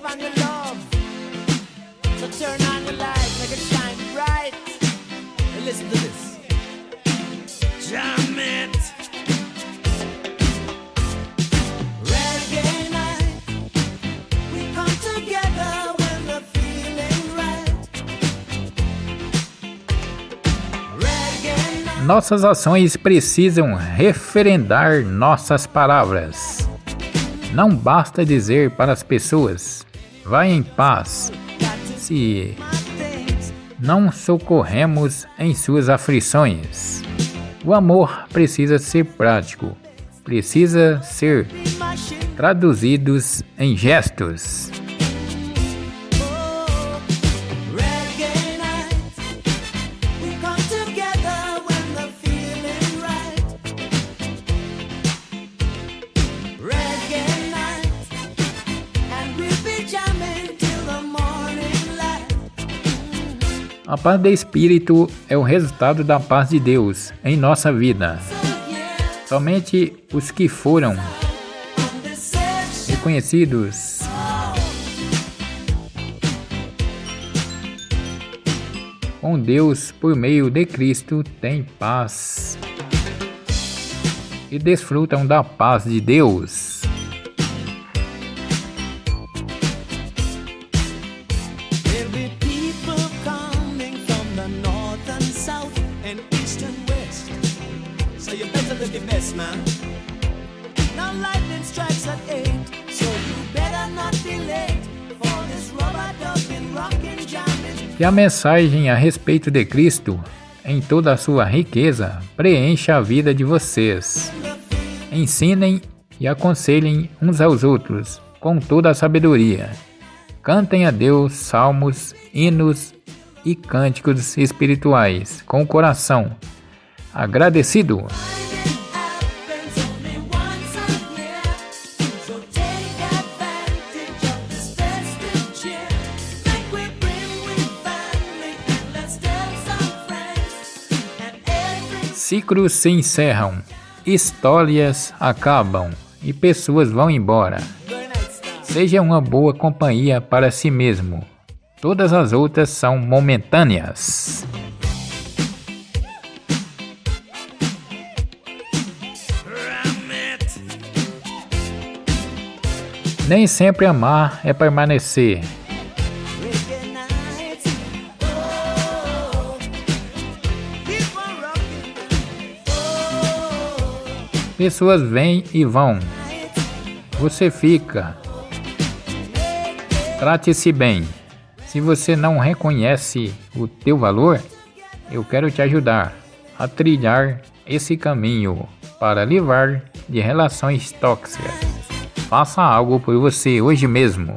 live on your love. So turn on light, make it shine bright. And listen to this. Jam it. The. Nossas ações precisam referendar nossas palavras. Não basta dizer para as pessoas: vai em paz, se não socorremos em suas aflições. O amor precisa ser prático, precisa ser traduzidos em gestos. A paz de espírito é o resultado da paz de Deus em nossa vida. Somente os que foram reconhecidos com Deus por meio de Cristo têm paz e desfrutam da paz de Deus. Look man. Now lightning strikes at eight, so you better not be late. Que a mensagem a respeito de Cristo, em toda a sua riqueza, preencha a vida de vocês. Ensinem e aconselhem uns aos outros com toda a sabedoria. Cantem a Deus salmos, hinos e cânticos espirituais com o coração agradecido. Ciclos se encerram, histórias acabam e pessoas vão embora. Seja uma boa companhia para si mesmo. Todas as outras são momentâneas. Nem sempre amar é permanecer. Pessoas vêm e vão. Você fica. Trate-se bem. Se você não reconhece o teu valor, eu quero te ajudar a trilhar esse caminho para livrar de relações tóxicas. Faça algo por você hoje mesmo.